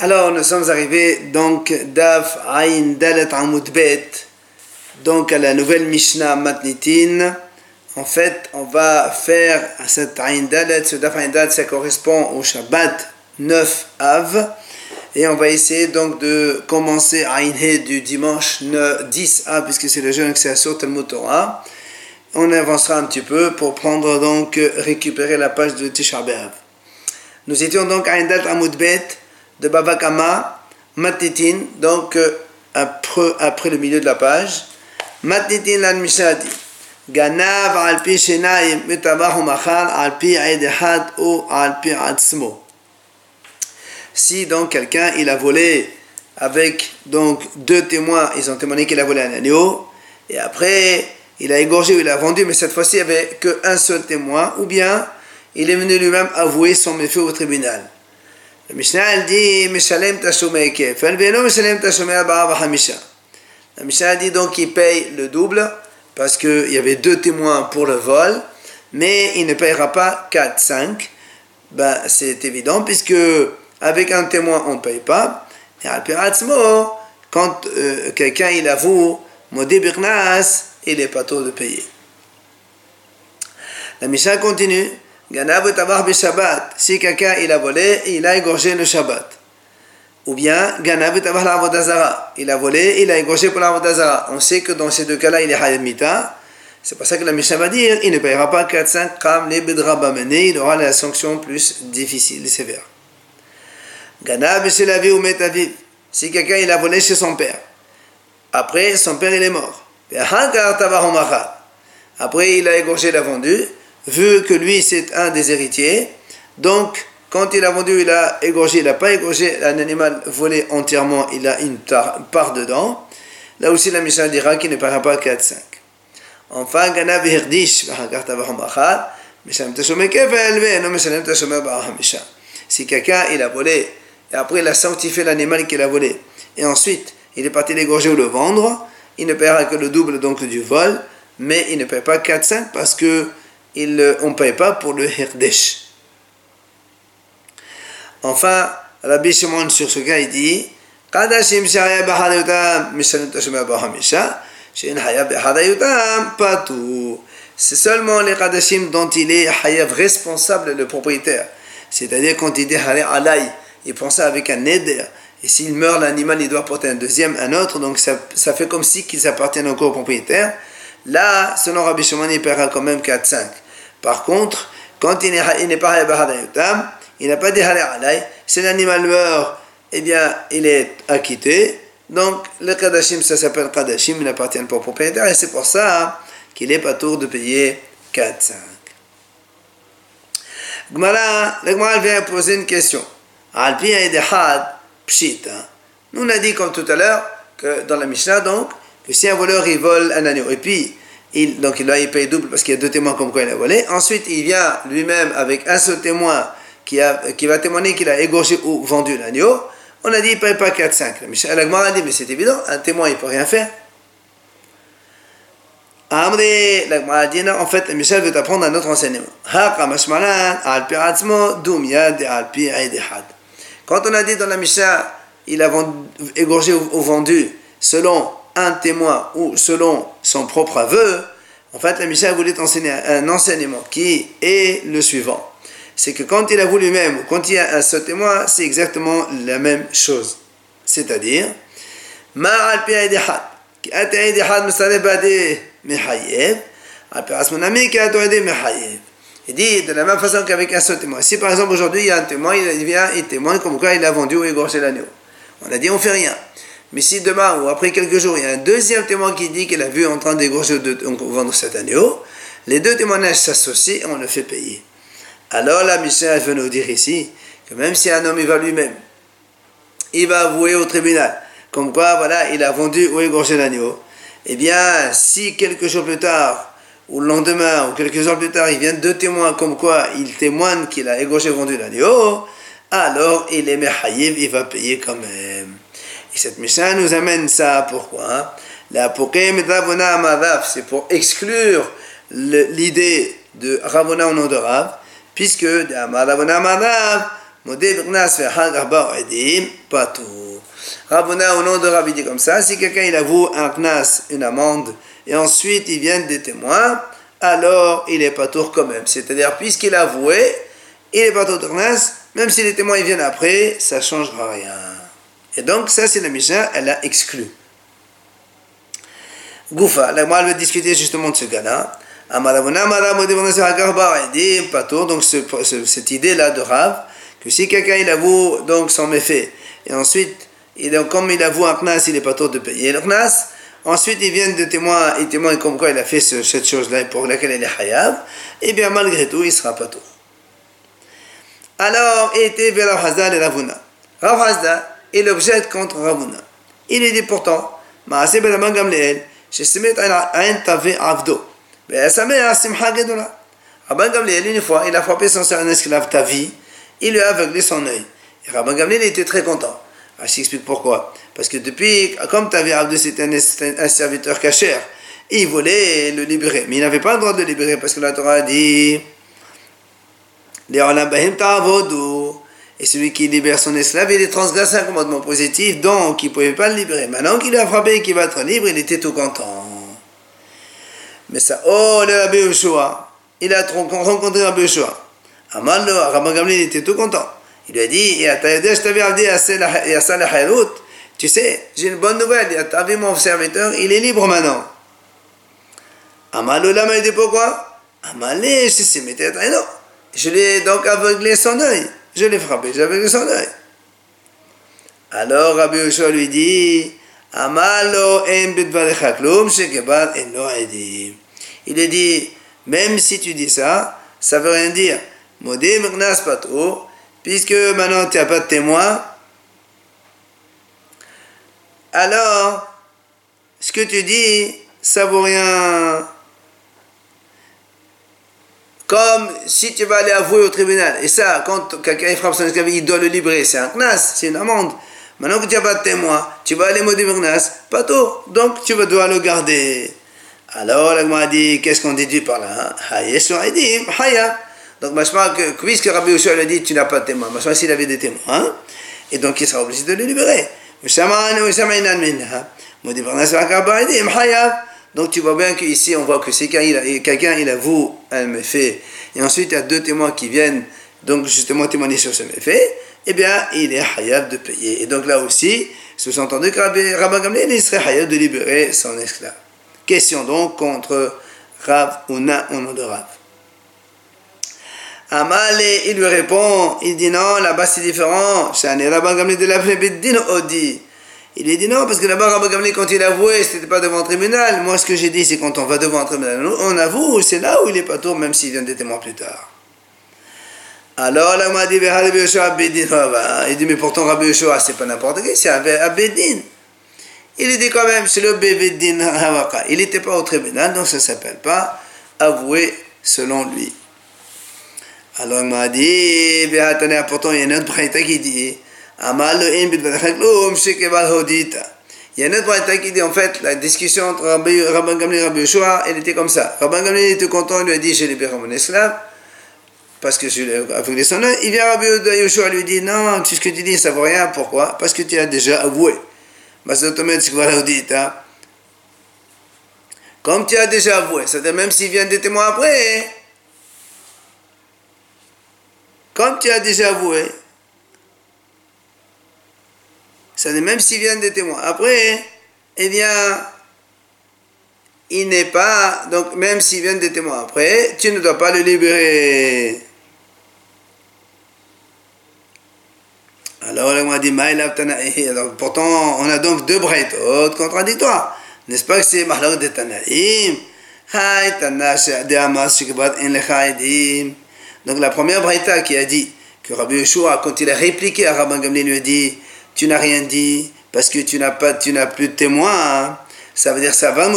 Alors, nous sommes arrivés donc d'Af Ain Dalet Amud Bet, donc à la nouvelle Mishnah Matnitin. En fait, on va faire cette Ain Dalet, ce Daf Ain Dalet, ça correspond au Shabbat 9 Av. Et on va essayer donc de commencer Ain He du dimanche 10 Av, puisque c'est le jeûne que c'est sur Talmud Torah. On avancera un petit peu pour prendre donc, récupérer la page de Tisha B'Av. Nous étions donc à Ain Dalet Amud Bet de Babakama, Matitin, donc euh, après, après, le milieu de la page. Matitin lan mishadi. Ganav al pi shenayim mutabahu machal al pi had ou al pi atzmo. Si donc quelqu'un il a volé avec donc deux témoins, ils ont témoigné qu'il a volé un agneau, et après il a égorgé ou il a vendu, mais cette fois-ci il n'y avait qu'un seul témoin, ou bien il est venu lui-même avouer son méfait au tribunal. La Mishnah elle dit. La Mishnah dit donc qu'il paye le double parce qu'il y avait deux témoins pour le vol, mais il ne payera pas 4, 5. Ben, c'est évident puisque avec un témoin on ne paye pas. Et quand quelqu'un il avoue Birnas, il est pas tôt de payer. La Mishnah continue. Ganav tabar Shabbat. Si quelqu'un il a volé, il a égorgé le Shabbat. Ou bien Ganav tabar l'Avodazara. Il a volé, il a égorgé pour l'Avodazara. On sait que dans ces deux cas-là, il est Hayat Mita. C'est pour ça que la Mishnah va dire il ne payera pas 4-5 kram les bedrabamené, il aura la sanction plus difficile et sévère. Ganav vie ou Metaviv. Si quelqu'un il a volé chez son père, après son père il est mort. Après il a égorgé, il a vendu vu que lui c'est un des héritiers, donc quand il a vendu, il a égorgé, il n'a pas égorgé un animal volé entièrement, il a une part dedans. Là aussi la Mishnah dira qu'il ne paiera pas 4-5. Enfin, Gana si quelqu'un il a volé et après il a sanctifié l'animal qu'il a volé et ensuite il est parti l'égorger ou le vendre, il ne paiera que le double donc du vol, mais il ne paie pas 4-5 parce que il, on ne paye pas pour le hirdesh. Enfin, Rabbi Shimon sur ce cas, il dit. C'est seulement les Kadashim dont il est hayav responsable, le propriétaire. C'est-à-dire quand il dit alay, il prend ça avec un neder. Et s'il meurt, l'animal, il doit porter un deuxième, un autre. Donc ça, ça fait comme si qu'ils appartiennent encore au propriétaire. Là, selon Rabbi Shimon, il paiera quand même 4-5. Par contre, quand il n'est pas il n'a pas dit si l'animal meurt, eh bien, il est acquitté. Donc, le Kadashim, ça s'appelle Kadashim, il n'appartient pas au propriétaire, et c'est pour ça qu'il n'est pas tour de payer 4-5. Gmara, le Gmara vient poser une question. Alpi pshit. Hein. Nous, on a dit comme tout à l'heure, que dans la Mishnah, donc, que si un voleur, il vole un agneau, et puis donc il il paye double parce qu'il y a deux témoins comme quoi il a volé. Ensuite, il vient lui-même avec un seul témoin qui, va témoigner qu'il a égorgé ou vendu l'agneau. On a dit il ne paye pas 4-5. La a dit mais c'est évident, un témoin il ne peut rien faire. Amri, la a dit en fait, Michel veut apprendre un autre enseignement. Quand on a dit dans la Mishnah, il a égorgé ou vendu selon un témoin ou selon son propre aveu, en fait, la Mishnah voulait enseigner un enseignement qui est le suivant. C'est que quand il avoue lui-même ou quand il a seul témoin, c'est exactement la même chose. C'est-à-dire, il dit de la même façon qu'avec un seul témoin. Si par exemple aujourd'hui il y a un témoin, il vient, il témoigne comme quoi il a vendu ou égorgé l'agneau. On a dit on fait rien. Mais si demain ou après quelques jours, il y a un deuxième témoin qui dit qu'il a vu en train d'égorger ou vendre cet agneau, les deux témoignages s'associent et on le fait payer. Alors la mission veut nous dire ici que même si un homme il va lui-même, il va avouer au tribunal, comme quoi voilà, il a vendu ou égorgé l'agneau, eh bien si quelques jours plus tard, ou le lendemain, ou quelques heures plus tard, il vient deux témoins comme quoi il témoigne qu'il a égorgé ou vendu l'agneau, alors il est mehaïv, il va payer quand même. Et cette Mishnah nous amène ça, pourquoi La c'est pour exclure l'idée de Ravona au nom de Rav, puisque Ravona au nom de Rabbi, dit comme ça si quelqu'un il avoue un Knas, une amende, et ensuite il vient des témoins, alors il est pas tour quand même. C'est-à-dire, puisqu'il a avoué, il est pas tour de Knas, même si les témoins ils viennent après, ça ne changera rien. Et donc, ça, c'est la Mishnah, elle a exclu. Goufa, moi, elle veut discuter justement de ce gars-là. Donc, cette idée-là de Rav, que si quelqu'un il avoue donc son méfait, et ensuite, il, comme il avoue un knas, il est pas tôt de payer le knas, ensuite il vient de témoin, il témoigne comme quoi il a fait cette chose-là pour laquelle il est hayab, et bien malgré tout, il sera pas tôt. Alors, était vers Rav Hazda et Ravuna. Rav et l'objette contre Ravuna. Il est dit pourtant, Rabban Gamliel, une fois, il a frappé son un esclave ta vie, il lui a aveuglé son œil. Et Rabban Gamliel était très content. Rashi explique pourquoi. Parce que depuis, comme Tavi Abdou c'était un, un, serviteur cachère, il voulait le libérer. Mais il n'avait pas le droit de le libérer parce que la Torah a dit et celui qui libère son esclave, il est transgressé un commandement positif, donc il ne pouvait pas le libérer. Maintenant qu'il a frappé et qu'il va être libre, il était tout content. Mais ça, oh, le Rabbi Yoshua, il a rencontré Rabbi Yoshua. Amal, Rabbi Gamliel était tout content. Il lui a dit, tu sais, j'ai une bonne nouvelle, tu as vu mon serviteur, il est libre maintenant. Amal, le lama, il dit pourquoi? Amal, je sais, mais. Je l'ai donc aveuglé son œil. Je l'ai frappé, j'ai aveuglé son œil. Alors Rabbi Yoshua lui dit Amalo Il est dit même si tu dis ça, ça veut rien dire. Modé pas trop, puisque maintenant tu n'as pas de témoin. Alors, ce que tu dis, ça vaut rien. Comme si tu vas aller avouer au tribunal. Et ça, quand quelqu'un frappe son esclave, il doit le libérer. C'est un knas, c'est une amende. Maintenant que tu n'as pas de témoin, tu vas aller maudire knas, pas tout. Donc tu vas devoir le garder. Alors, l'agma a dit, qu'est-ce qu'on déduit par là hein? Donc, que, puisque Rabbi Yoshua a dit, tu n'as pas de témoin, s'il avait des témoins, hein? et donc il sera obligé de le libérer. Donc tu vois bien qu'ici, on voit que c'est quelqu'un, il avoue un méfait, et ensuite il y a deux témoins qui viennent, donc justement témoigner sur ce méfait, eh bien, il est hayab de payer. Et donc là aussi, sous-entendu que Rabbi Gamliel, il serait hayab de libérer son esclave. Question donc contre Rav ou Na au nom de Rav. Amalé, il lui répond, il dit non, là-bas c'est différent. C'est un Rabbi Gamliel de la Beddin Odi. Il lui dit non, parce que là-bas, Rabbi Gamliel, quand il avouait, c'était pas devant un tribunal. Moi, ce que j'ai dit, c'est quand on va devant un tribunal, on avoue, c'est là où il est pas tour, même s'il vient des témoins plus tard. Alors, là, m'a dit, il dit, mais pourtant, Rabbi Yoshua, c'est pas n'importe qui, c'est Abedin. Il dit quand même, c'est le Bevedin Havaka. Il n'était pas au tribunal, donc ça ne s'appelle pas avoué selon lui. Alors, il m'a dit, pourtant, il y a un autre qui dit, il y a une autre qui dit en fait la discussion entre Rabban Gamli et Rabbi Yoshua, elle était comme ça. Rabban Gamli était content, il lui a dit J'ai libéré mon esclave parce que je l'ai aveuglé son œil. Il vient Rabbi Yoshua lui dit Non, tout ce que tu dis ça vaut rien. Pourquoi? Parce que tu as déjà avoué. Comme tu as déjà avoué, c'est-à-dire même s'il vient des témoins après, comme tu as déjà avoué, même s'il vient des témoins. Après, eh bien, il n'est pas, donc même s'il vient des témoins après, tu ne dois pas le libérer. Alors, on a dit, alors, pourtant, on a donc deux braitot contradictoires. N'est-ce pas que c'est Mahlak de Tanaïm? Donc, la première braïta qui a dit que Rabbi Yeshua, quand il a répliqué à Rabban Gamliel, lui a dit tu n'as rien dit parce que tu n'as pas, tu n'as plus de témoins. Hein. Ça veut dire ça va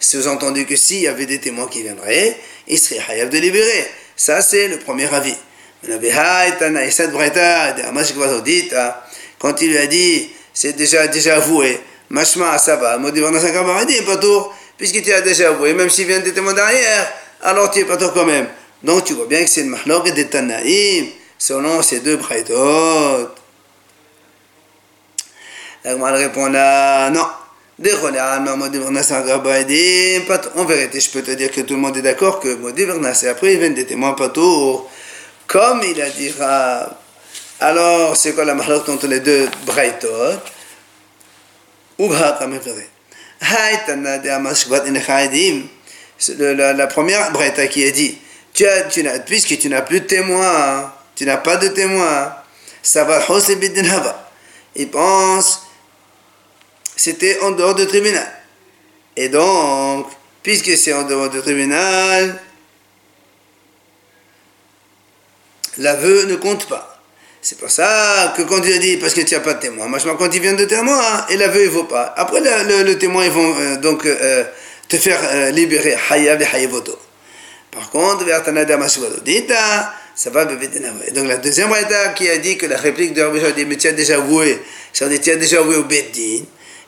C'est entendu que s'il y avait des témoins qui viendraient, il serait hayab de libérer. Ça, c'est le premier avis. Quand il lui a dit, c'est déjà, déjà avoué, machma, ça va, puisque tu as déjà avoué, même s'il vient des témoins derrière, alors tu es pas toi quand même. Donc tu vois bien que c'est le mahlok des Tanaïm selon ces deux braïtot. La répond là, non. En vérité, je peux te dire que tout le monde est d'accord que Modi Bernasé, après il vient des témoins pas tout. Comme il a dit alors c'est quoi la malheur entre les deux Ou comme la première braïta qui a dit, tu as, tu puisque tu n'as plus de témoins, tu n'as pas de témoins, ça va Il pense c'était en dehors du tribunal. Et donc, puisque c'est en dehors du tribunal, l'aveu ne compte pas. C'est pour ça que quand Dieu dit, parce que tu n'as pas de témoin, moi je quand il vient de témoin, et l'aveu il vaut pas. Après, le, témoin, ils vont euh, donc euh, te faire euh, libérer. Par contre, ça va Donc la deuxième braïta qui a dit que la réplique de Rabbi dit, mais tu as déjà voué, ça dire tu as déjà voué au Beddin.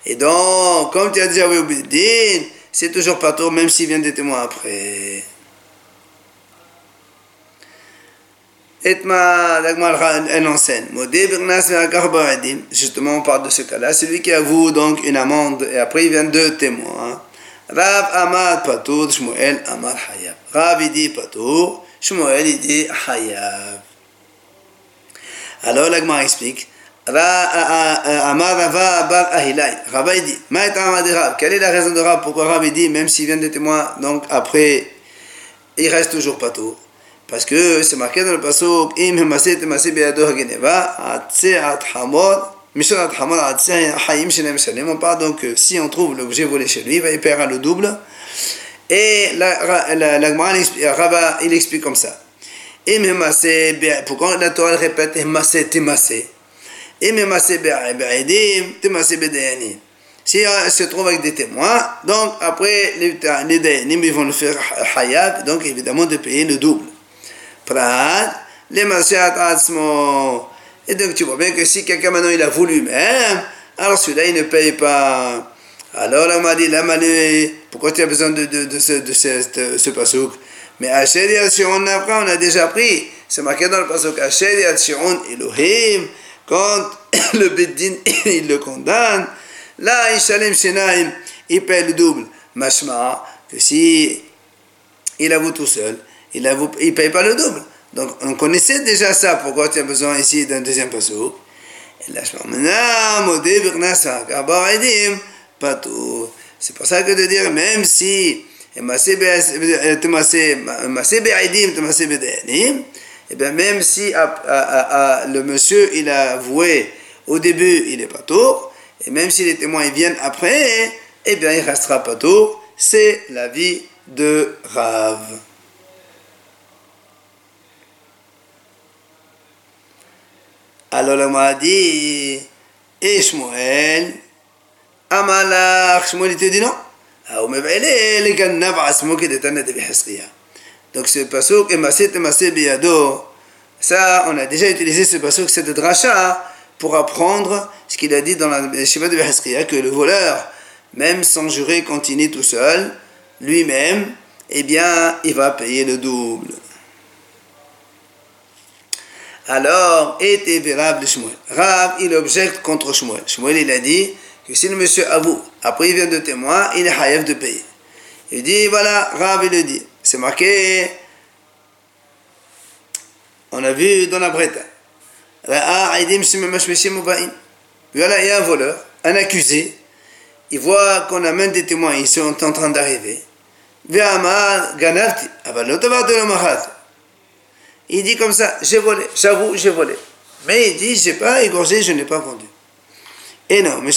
Et donc, comme tu as vu au Bidin, c'est toujours pas tôt, même s'il vient des témoins après. Justement, on parle de ce cas-là. Celui qui avoue donc une amende et après il vient deux témoins. Rav Amad Patour, Shmuel Amar Hayab. Rav il dit Patour, Shmuel il dit Hayab. Alors l'agma explique Amar Rava Bar Ahilai. Dit, Quelle est la raison de Rav Pourquoi Rav dit, même s'il vient de témoins, donc après, il reste toujours pas tout. Parce que c'est marqué dans le passage, Im Hageneva, Haim. On donc, si on trouve l'objet volé chez lui, il perdre le double. Et la, la, il explique comme ça. Pourquoi la Torah répète Hemase Temase si on se trouve avec des témoins, donc après les, les Dayanim ils vont le faire hayab, donc évidemment de payer le double. Prat, les Et donc tu vois bien que si quelqu'un maintenant il a voulu même, alors celui-là il ne paye pas. Alors on m'a dit, là pourquoi tu as besoin de, de, de ce, de ce, ce pasouk Mais Asher on a déjà pris. C'est marqué dans le pasouk, Asher Yatzion Elohim quand le Beddin il le condamne, là, Ishalem Shenaim, il paie le double. Mashma, que si il avoue tout seul, il ne paye pas le double. Donc, on connaissait déjà ça. Pourquoi tu as besoin ici d'un deuxième pasouk Et là, je pas tout. C'est pour ça que de dire, même si eh bien même si le monsieur il a avoué au début, il n'est pas tour, et même si les témoins ils viennent après, eh bien il restera pas tour. C'est la vie de Rav. Alors le m'a dit, et Shmuel, Amalach, Shmuel te dit non? Ah, mais les gars, qui de donc ce pasuk, Emaset Emaset Biyado, ça, on a déjà utilisé ce pasuk, c'est de Dracha, pour apprendre ce qu'il a dit dans la Shiva de Beheskria, que le voleur, même sans jurer, continue tout seul, lui-même, eh bien, il va payer le double. Alors, était de Shmuel. Rav, il objecte contre Shmuel. Shmuel, il a dit que si le monsieur avoue, après il vient de témoin, il est haïf de payer. Il dit, voilà, Rav, il le dit. Marqué, on a vu dans la Breta. Il y a un voleur, un accusé, il voit qu'on amène des témoins, ils sont en train d'arriver. Il dit comme ça, j'ai volé, j'avoue, j'ai volé. Mais il dit, j'ai pas égorgé, je n'ai pas vendu. Et non, mais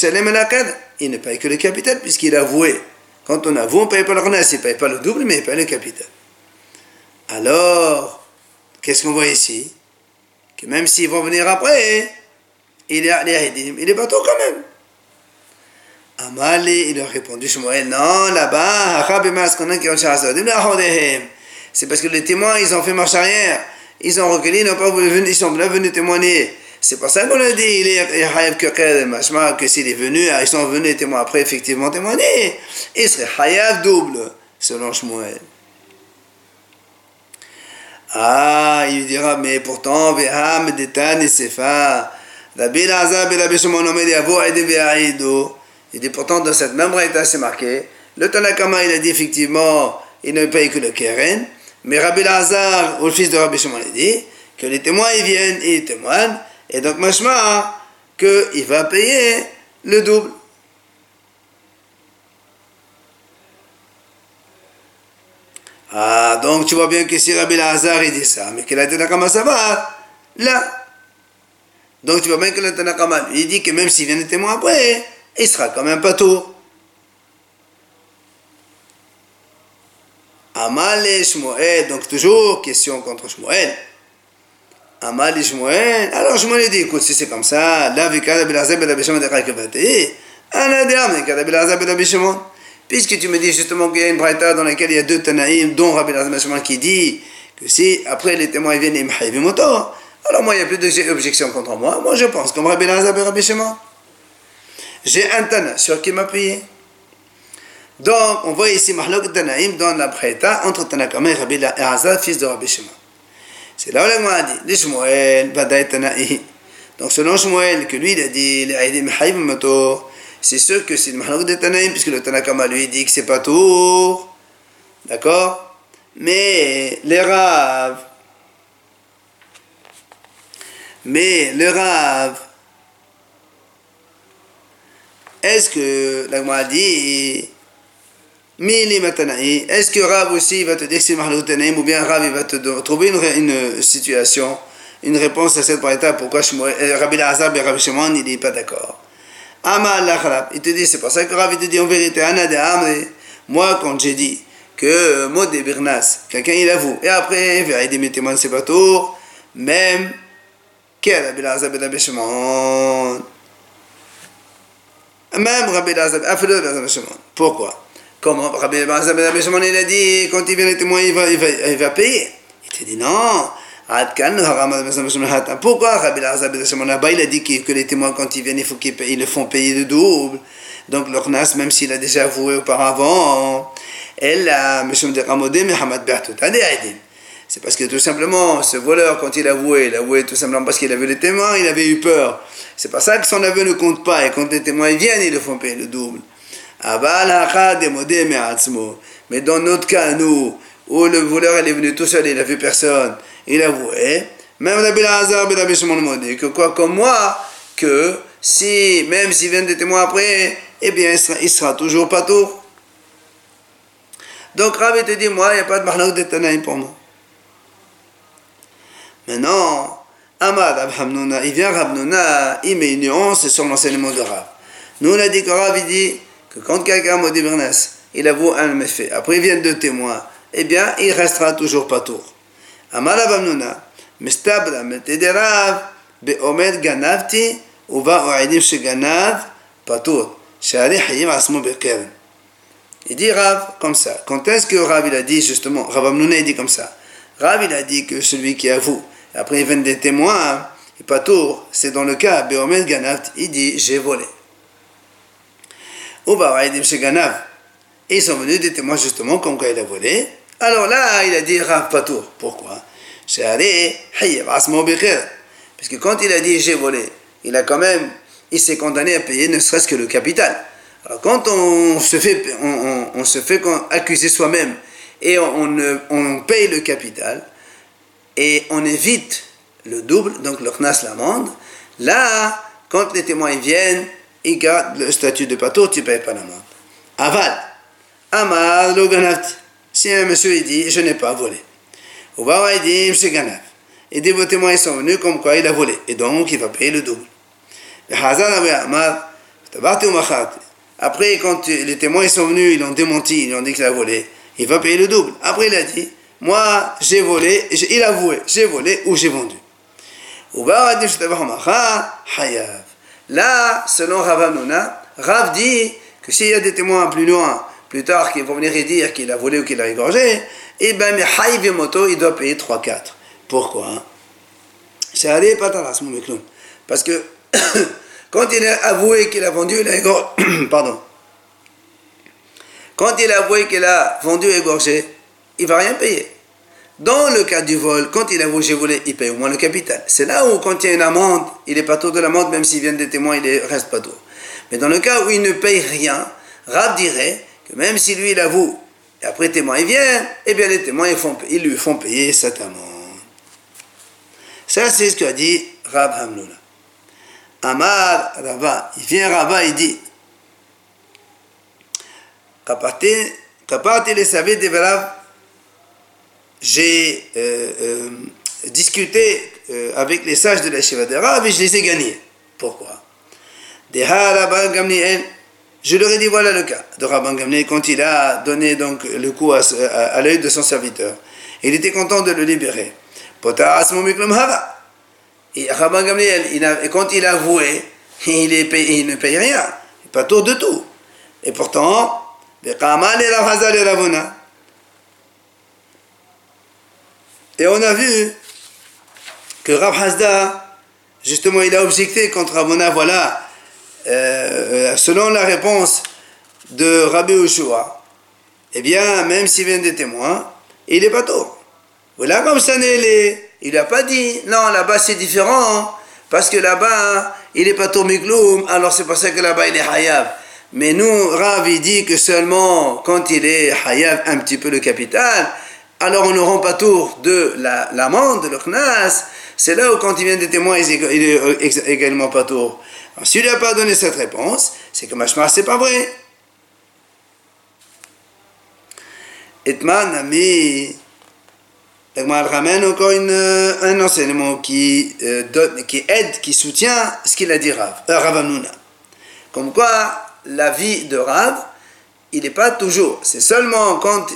il ne paye que le capital puisqu'il a avoué. Quand on avoue, on ne paye pas le renas, il ne paye pas le double, mais il paye le capital. Alors, qu'est-ce qu'on voit ici? Que même s'ils vont venir après, il est, il est bateau quand même. Amali, il a répondu, Shmuel, non, là-bas, c'est parce que les témoins, ils ont fait marche arrière. Ils ont reculé, ils, n'ont pas voulu, ils sont venus témoigner. C'est pour ça qu'on a dit, il est Hayav que s'il est venu, ah, ils sont venus témoins après effectivement témoigner, il serait Hayav double, selon Shmuel. Ah, il dira, mais pourtant, Veham, Detan et Sefa, Rabbi Lazar, Rabbi Shimon, Omed, Yavo, Aide, Ve'aido. Il dit pourtant, dans cette même braïta, c'est marqué, le Tanakama, il a dit effectivement, il ne paye que le Keren, mais Rabbi Lazar, le fils de Rabbi Shimon, il dit que les témoins, ils viennent et ils témoignent, et donc, machma, qu'il va payer le double. Ah, donc tu vois bien que si Rabbi Lazar il dit ça, mais que la Tanakama ça va, là. Donc tu vois bien que le Tanakama, il dit que même s'il vient de témoin après, il sera quand même pas tout. Amal et Shmuel, donc toujours question contre Shmuel. Amal et Shmuel, alors Shmuel dit, écoute, si c'est comme ça, là, avec Rabbi Lazar, Rabbi Shimon, Rabbi Shimon, Rabbi Lazar, Rabbi Shimon, Puisque tu me dis justement qu'il y a une braïta dans laquelle il y a deux Tanaïm, dont Rabbi Lazar qui dit que si après les témoins viennent et moto, alors moi il n'y a plus d'objection contre moi. Moi je pense comme Rabbi Lazar et Rabbi Shimon. J'ai un Tana sur qui m'appuyer. Donc on voit ici Mahlok Tanaïm dans la braïta entre Tanakama et Rabbi Lazar, fils de Rabbi Shimon. C'est là où la a dit, Shmuel. Donc selon Shmuel, que lui il a dit, c'est sûr que c'est le Mahalok de Tanaïm, puisque le Tanakama lui dit que c'est pas tout. D'accord? Mais les Rav, mais le Rav, est-ce que l'Agma dit est-ce que Rav aussi va te dire que c'est de ou bien Rav va te trouver une, une situation, une réponse à cette étape pourquoi euh, Rabbi Lazar et Rabbi Shimon il n'est pas d'accord? Il te dit, c'est pour ça que Rav te dit en vérité, moi quand j'ai dit que mot de Birnas, quelqu'un il avoue, et après, il dit, mettez-moi c'est pas tour, même, quel Rabbi Lazar ben Rabbi Shimon? Même Rabbi Lazar, Afelo ben Shimon. Pourquoi? Comment Rabbi ben Shimon, il a dit, quand il vient les témoins, il va, il va, payer. Il te dit, non, pourquoi Rabbi Lazar il a dit que les témoins, quand ils viennent, il faut qu'ils le font payer de double. Donc, le Khnas, même s'il a déjà avoué auparavant, elle a, c'est parce que tout simplement, ce voleur, quand il a avoué, il a avoué tout simplement parce qu'il a vu les témoins, il avait eu peur. C'est pas ça que son aveu ne compte pas. Et quand les témoins viennent, ils le font payer le double. Mais dans notre cas, nous, où le voleur est venu tout seul, il n'a vu personne, il a avoué, même Rabbi Lazar, Rabbi que quoi comme moi, que si, même s'il vient des témoins après, eh bien, il sera, sera toujours pas tout. Donc Rabbi te dit, moi, il n'y a pas de mahlak de Tanaïm pour moi. Maintenant, Ahmad Abhamnouna, il vient Rabnouna, il met une nuance sur l'enseignement de Rab. Nous, on a dit que Rab, il dit quand quelqu'un maudit Birnes, il avoue un méfait, après il vient deux témoins, eh bien, il restera toujours pas tour. Amara Bamnuna, Mistabra, Metederav, Beomer Ganavti, Uva Oedim Sheganav, Patour, Shari Hayim Asmo Bekeren. Il dit Rav comme ça. Quand est-ce que Rav il a dit justement, Rav Amnouna il dit comme ça. Rav il a dit que celui qui avoue, après il vient des témoins, et Patour, c'est dans le cas, Beomer Ganavti, il dit j'ai volé. Et ils sont venus des témoins justement comme quoi il a volé. Alors là, il a dit Rav Patour. Pourquoi? Puisque quand il a dit j'ai volé, il a quand même, il s'est condamné à payer ne serait-ce que le capital. Alors quand on se fait, on, se fait accuser soi-même et on, on, paye le capital et on évite le double, donc le knas l'amende, là, quand les témoins viennent, ils gardent le statut de patour, tu ne payes pas l'amende. Aval, Amar, Loganati. Si un monsieur il dit, je n'ai pas volé. Ou il dit, c'est Ganav. Et des témoins sont venus comme quoi il a volé. Et donc il va payer le double. Après, quand les témoins sont venus, ils l'ont démenti, ils ont dit qu'il a volé, il va payer le double. Après, il a dit, moi j'ai volé, il a avoué, j'ai volé ou j'ai vendu. Là, selon Rav Nuna, Rav dit que s'il y a des témoins plus loin plus tard qu'ils vont venir dire qu'il a volé ou qu'il a égorgé, et bien, mais moto, il doit payer 3-4. Pourquoi C'est allé pas mon Parce que quand il a avoué qu'il a vendu, il égorgé. Pardon. Quand il a avoué qu'il a vendu et égorgé, il va rien payer. Dans le cas du vol, quand il avoue j'ai volé, il paye au moins le capital. C'est là où quand il y a une amende, il est pas tour de l'amende, même s'il vient des témoins, il reste pas tour. Mais dans le cas où il ne paye rien, Rab dirait que même si lui il avoue, et après témoin il vient, eh bien les témoins ils, font, ils lui font payer cette amende. Ça c'est ce qu'a dit Rab Hamnoula. Amar Rava, il vient Rava, il dit Kapati les savait des j'ai euh, euh, discuté euh, avec les sages de la Shiva de Rav et je les ai gagnés. Pourquoi? Je leur ai dit voilà le cas de Rabban Gamliel quand il a donné donc le coup à, à, l'œil de son serviteur. Il était content de le libérer. Et Rabban Gamliel, quand il a avoué, il, ne paye rien, pas tour de tout. Et pourtant, et on a vu que Rav Hasda, justement, il a objecté contre Rabona, voilà, euh, selon la réponse de Rabbi Ushua, eh bien, même s'il vient des témoins, il est pas tôt. Voilà comme ça n'est Il n'a pas dit, non, là-bas c'est différent, parce que là-bas, il est pas tôt Migloum, alors c'est pour ça que là-bas il est Hayab. Mais nous, Rav, il dit que seulement quand il est Hayab un petit peu le capital, alors on ne rend pas tour de l'amende, la, de le Knas. C'est là où quand il vient des témoins, il est également pas tour. S'il n'a pas donné cette réponse, c'est que Mashma, c'est pas vrai. Etman a mis. ramène encore un enseignement qui, euh, donne, qui aide, qui soutient ce qu'il a dit Rav, euh, Comme quoi, la vie de Rav, il n'est pas toujours. C'est seulement quand,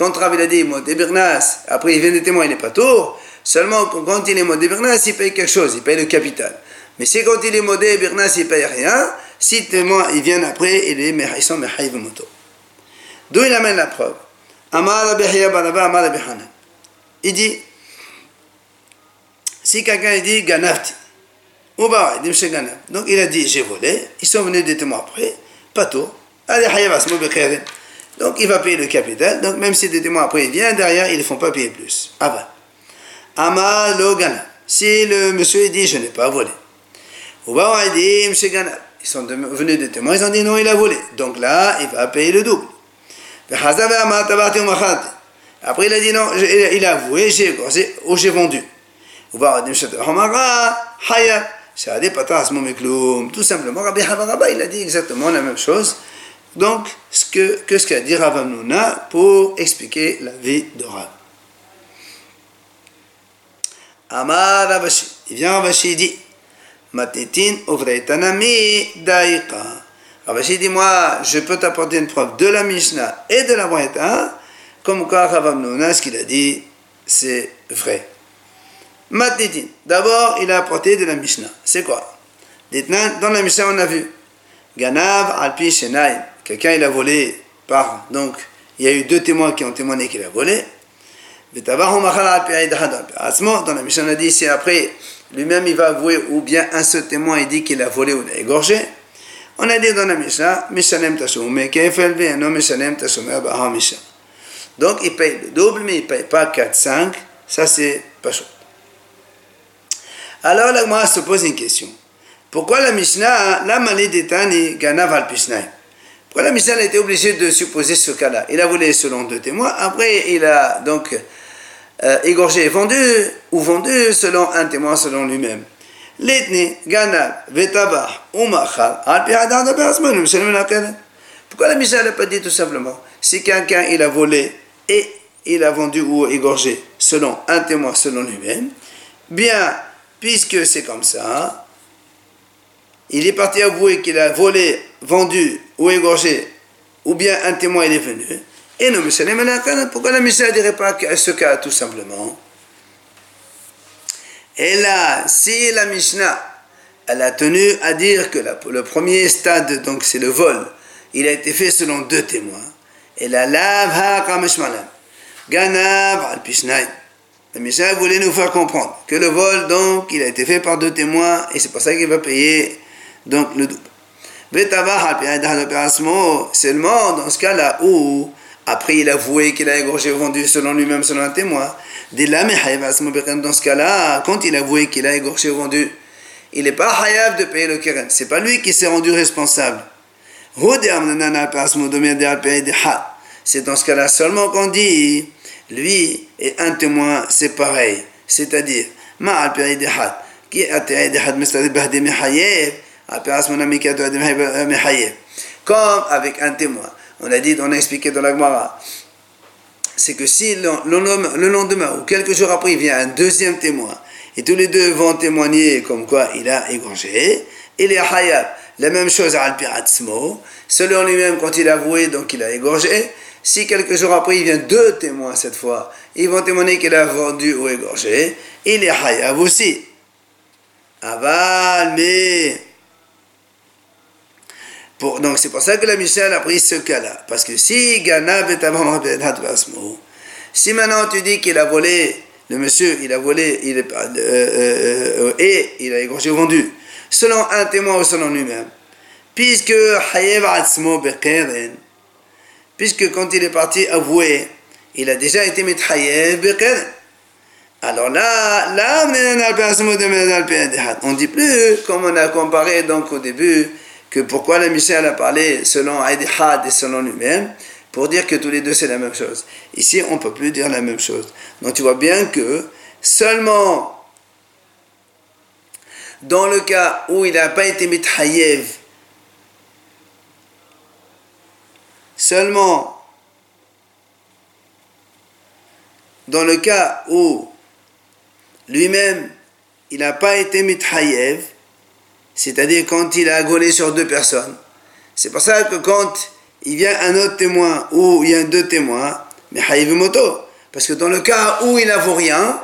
quand Rav il a dit Birnas, après il vient des témoins, il n'est pas tour. Seulement quand il est Birnas, il paye quelque chose, il paye le capital. Mais c'est quand il est modé, Birnas, il ne paye rien. Si témoins, ils viennent après, il est, ils sont Mehaïv Moto. D'où il amène la preuve? Il dit si quelqu'un dit Ganafti, ou bah, il dit. Donc il a dit j'ai volé, ils sont venus des témoins après, pas tout. Donc il va payer le capital, donc même si des témoins après il vient derrière, ils ne font pas payer plus. Avant. Ama lo Si le monsieur dit je n'ai pas volé, ils sont venus des témoins, ils ont dit non, il a volé. Donc là, il va payer le double. Après, il a dit non, il a avoué, j'ai ou j'ai vendu. Tout simplement, Rabbi il a dit exactement la même chose. Donc, ce que, que ce qu'a dit Rav pour expliquer la vie de Rav. Amar Ravashi. Il vient Ravashi, il dit Matitin tanami daïqa. Ravashi dit moi, je peux t'apporter une preuve de la Mishnah et de la Braïta, comme quoi Ravamnuna, ce qu'il a dit, c'est vrai. Matitin. D'abord, il a apporté de la Mishnah. C'est quoi? Dans la Mishnah, on a vu Ganav alpi shenai. Quelqu'un, il a volé par. Donc, il y a eu deux témoins qui ont témoigné qu'il a volé. Dans la Mishnah, on a dit c'est après lui-même il va avouer, ou bien un seul témoin il dit qu'il a volé ou l'a égorgé. On a dit dans la Mishnah, Mishanem Tashume, Kefel un homme Mishanem Tashume, Abaha Misha. Donc il paye le double, mais il ne paye pas 4, 5. Ça c'est pas chaud. Alors la se pose une question. Pourquoi la Mishnah, la malédétani Ganav al Pourquoi la Mishnah a été obligée de supposer ce cas-là. Il a volé selon deux témoins, après il a donc euh, égorgé et vendu, ou vendu selon un témoin, selon lui-même. L'ethnie, Gana, Vetaba, Umachal, Pourquoi la Mishnah n'a pas dit tout simplement? Si quelqu'un il a volé et il a vendu ou égorgé selon un témoin, selon lui-même, bien, puisque c'est comme ça, il est parti avouer qu'il a volé, vendu ou égorgé, ou bien un témoin il est venu, et non, pourquoi la Mishnah ne dirait pas ce cas tout simplement Et là, si la Mishnah, elle a tenu à dire que le premier stade, donc c'est le vol, il a été fait selon deux témoins. Et la lave Ganav al La Mishnah voulait nous faire comprendre que le vol, donc, il a été fait par deux témoins et c'est pour ça qu'il va payer donc le double. Seulement dans ce cas-là où Après, il a avoué qu'il a égorgé ou vendu selon lui-même, selon un témoin. Dans ce cas-là, quand il a avoué qu'il a égorgé ou vendu, il n'est pas hayab de payer le keren. C'est pas lui qui s'est rendu responsable. C'est dans ce cas-là seulement qu'on dit, lui et un témoin, c'est pareil. C'est-à-dire, comme avec un témoin. On a dit, on a expliqué dans la Gemara, c'est que si le, lendemain ou quelques jours après, il vient un deuxième témoin, et tous les deux vont témoigner comme quoi il a égorgé, il est hayab. La même chose à Alpiratsmo, selon lui-même quand il a avoué, donc il a égorgé. Si quelques jours après, il vient deux témoins cette fois, ils vont témoigner qu'il a vendu ou égorgé, il est hayab aussi. Aval, mais donc c'est pour ça que la Michel a pris ce cas-là. Parce que si Ganab est si maintenant tu dis qu'il a volé, le monsieur, il a volé, il est, euh, euh, euh, et il a égorgé vendu, selon un témoin ou selon lui-même, puisque puisque quand il est parti avouer, il a déjà été mis alors là, là, on dit plus, comme on a comparé donc au début, que pourquoi la Michel a parlé selon Aïdihad et selon lui-même, pour dire que tous les deux c'est la même chose. Ici, on ne peut plus dire la même chose. Donc tu vois bien que seulement dans le cas où il n'a pas été mithayev, seulement dans le cas où lui-même il n'a pas été mithayev, c'est-à-dire quand il a gaulé sur deux personnes. C'est pour ça que quand il vient un autre témoin ou il y a deux témoins, mais haïv moto. Parce que dans le cas où il n'avoue rien,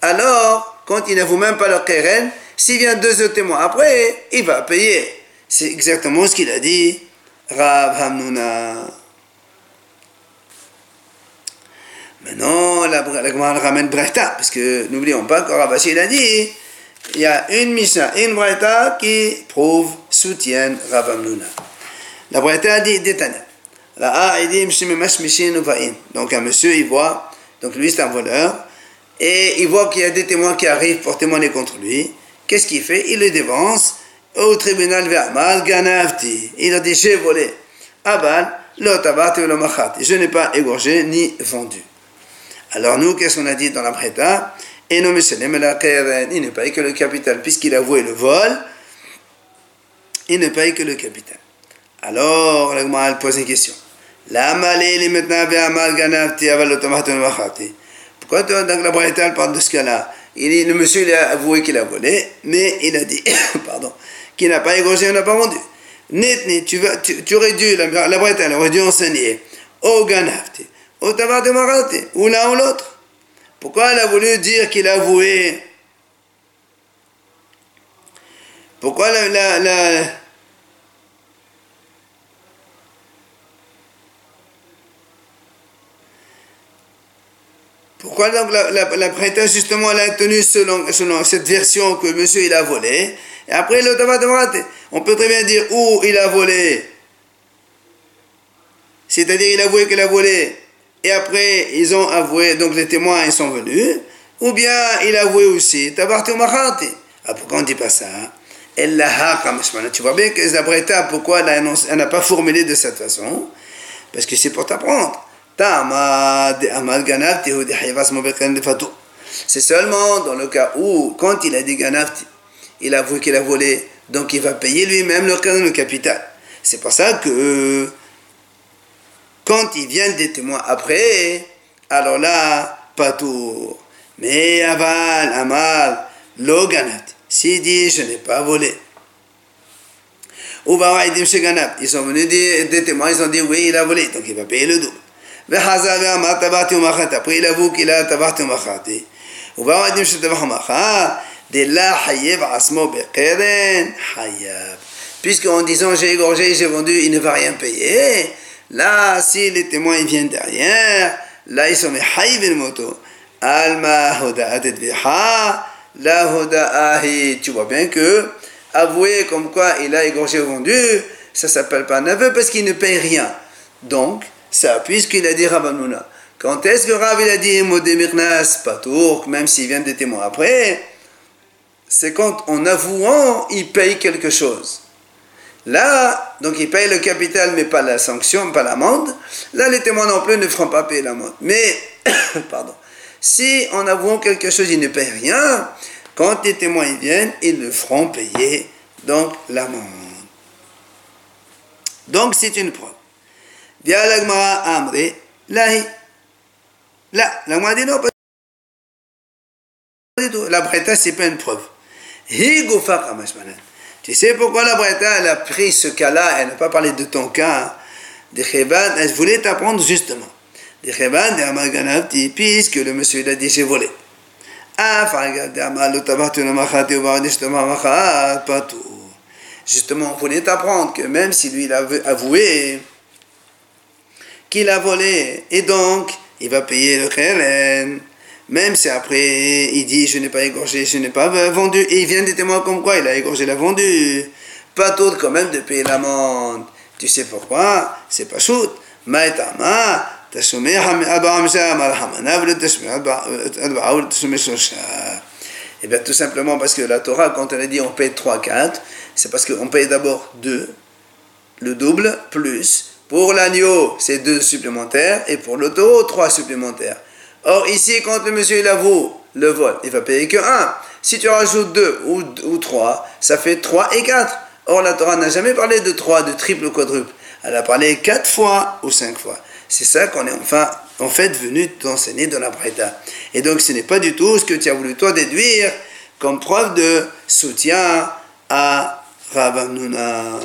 alors, quand il n'avoue même pas le keren, s'il vient deux autres témoins après, il va payer. C'est exactement ce qu'il a dit, Rav Hamnuna. Maintenant, la, la, ramène Brechta, parce que n'oublions pas que Rav il a dit il y a une Mishnah, une Braïta qui prouve, soutient Rav Amnuna. La Braïta dit Détana. Donc un monsieur, il voit, donc lui c'est un voleur, et il voit qu'il y a des témoins qui arrivent pour témoigner contre lui. Qu'est-ce qu'il fait? Il les dévance au tribunal Ve'amal Ganavti. Il a dit J'ai volé. Abal, je n'ai pas égorgé ni vendu. Alors nous, qu'est-ce qu'on a dit dans la Braïta et non, il ne paye que le capital, puisqu'il a voué le vol, il ne paye que le capital. Alors, la pose une question. Pourquoi donc la Braïta parle de ce cas-là? Il, Le monsieur il a avoué qu'il a volé, mais il a dit, pardon, qu'il n'a pas égorgé, il n'a pas vendu. tu, tu, aurais dû, la, la Braïta aurait dû enseigner au Ganafti, au Tabat de Marati, ou l'un ou l'autre. Pourquoi elle a voulu dire qu'il a avoué? Pourquoi la, la, Pourquoi donc la, la, la justement elle a tenu selon, selon cette version que monsieur il a volé et après le On peut très bien dire où il a volé? C'est-à-dire il a avoué qu'il a volé et après ils ont avoué, donc les témoins ils sont venus, ou bien il a avoué aussi, ah, pourquoi on ne dit pas ça Tu vois bien que Zabreta, pourquoi elle n'a pas formulé de cette façon? Parce que c'est pour t'apprendre. C'est seulement dans le cas où, quand il a dit Ganafti, il a avoué qu'il a volé, donc il va payer lui-même le capital. C'est pour ça que quand ils viennent des témoins après, alors là, pas tour. Mais aval, amal, loganat. S'il dit, je n'ai pas volé. Ou ils sont venus des, des témoins, ils ont dit, oui, il a volé, donc il va payer le double. Après, il avoue qu'il a tabahtu machati. Ou bawaïdim shetabah macha, de la hayeb asmo bekeren hayab. Puisqu'en disant j'ai égorgé, j'ai vendu, il ne va rien payer. Là, si les témoins viennent derrière, là ils sont le moto. Alma la Tu vois bien que avouer comme quoi il a égorgé ou vendu, ça s'appelle pas un aveu parce qu'il ne paye rien. Donc, ça, puisqu'il a dit Rabbanuna. Quand est-ce que Rav il a dit Modé Mirnas, Patour, même s'il vient des témoins après C'est quand en avouant, il paye quelque chose. Là, donc il paye le capital mais pas la sanction, pas l'amende. Là, les témoins non plus ne feront pas payer l'amende. Mais, pardon, si en avouant quelque chose, ils ne payent rien, quand les témoins viennent, ils le feront payer donc l'amende. Donc c'est une preuve. Via l'agmara amri, lahi. Là, la dit non, pas du. La breta, c'est pas une preuve. Tu sais pourquoi la breta, elle a pris ce cas-là, elle n'a pas parlé de ton cas, de elle voulait t'apprendre justement. De Cheban, de Amaganavti, puisque le monsieur il a dit j'ai volé. Justement, on voulait t'apprendre que même si lui il a avoué qu'il a volé, et donc il va payer le khelen. Même si après il dit je n'ai pas égorgé, je n'ai pas vendu, et il vient des témoins comme quoi il a égorgé, il a vendu. Pas tout quand même de payer l'amende. Tu sais pourquoi? C'est pas shoot. Et bien tout simplement parce que la Torah, quand elle a dit on paye 3, 4, c'est parce qu'on paye d'abord 2, le double, plus pour l'agneau, c'est 2 supplémentaires, et pour le taureau, 3 supplémentaires. Or, ici, quand le monsieur il avoue le vol, il va payer que 1. Si tu rajoutes 2 ou, ou 3, ça fait 3 et 4. Or, la Torah n'a jamais parlé de 3, de triple ou quadruple. Elle a parlé 4 fois ou 5 fois. C'est ça qu'on est enfin, en fait venu t'enseigner dans la Breta. Et donc, ce n'est pas du tout ce que tu as voulu toi déduire comme preuve de soutien à Rabbanuna.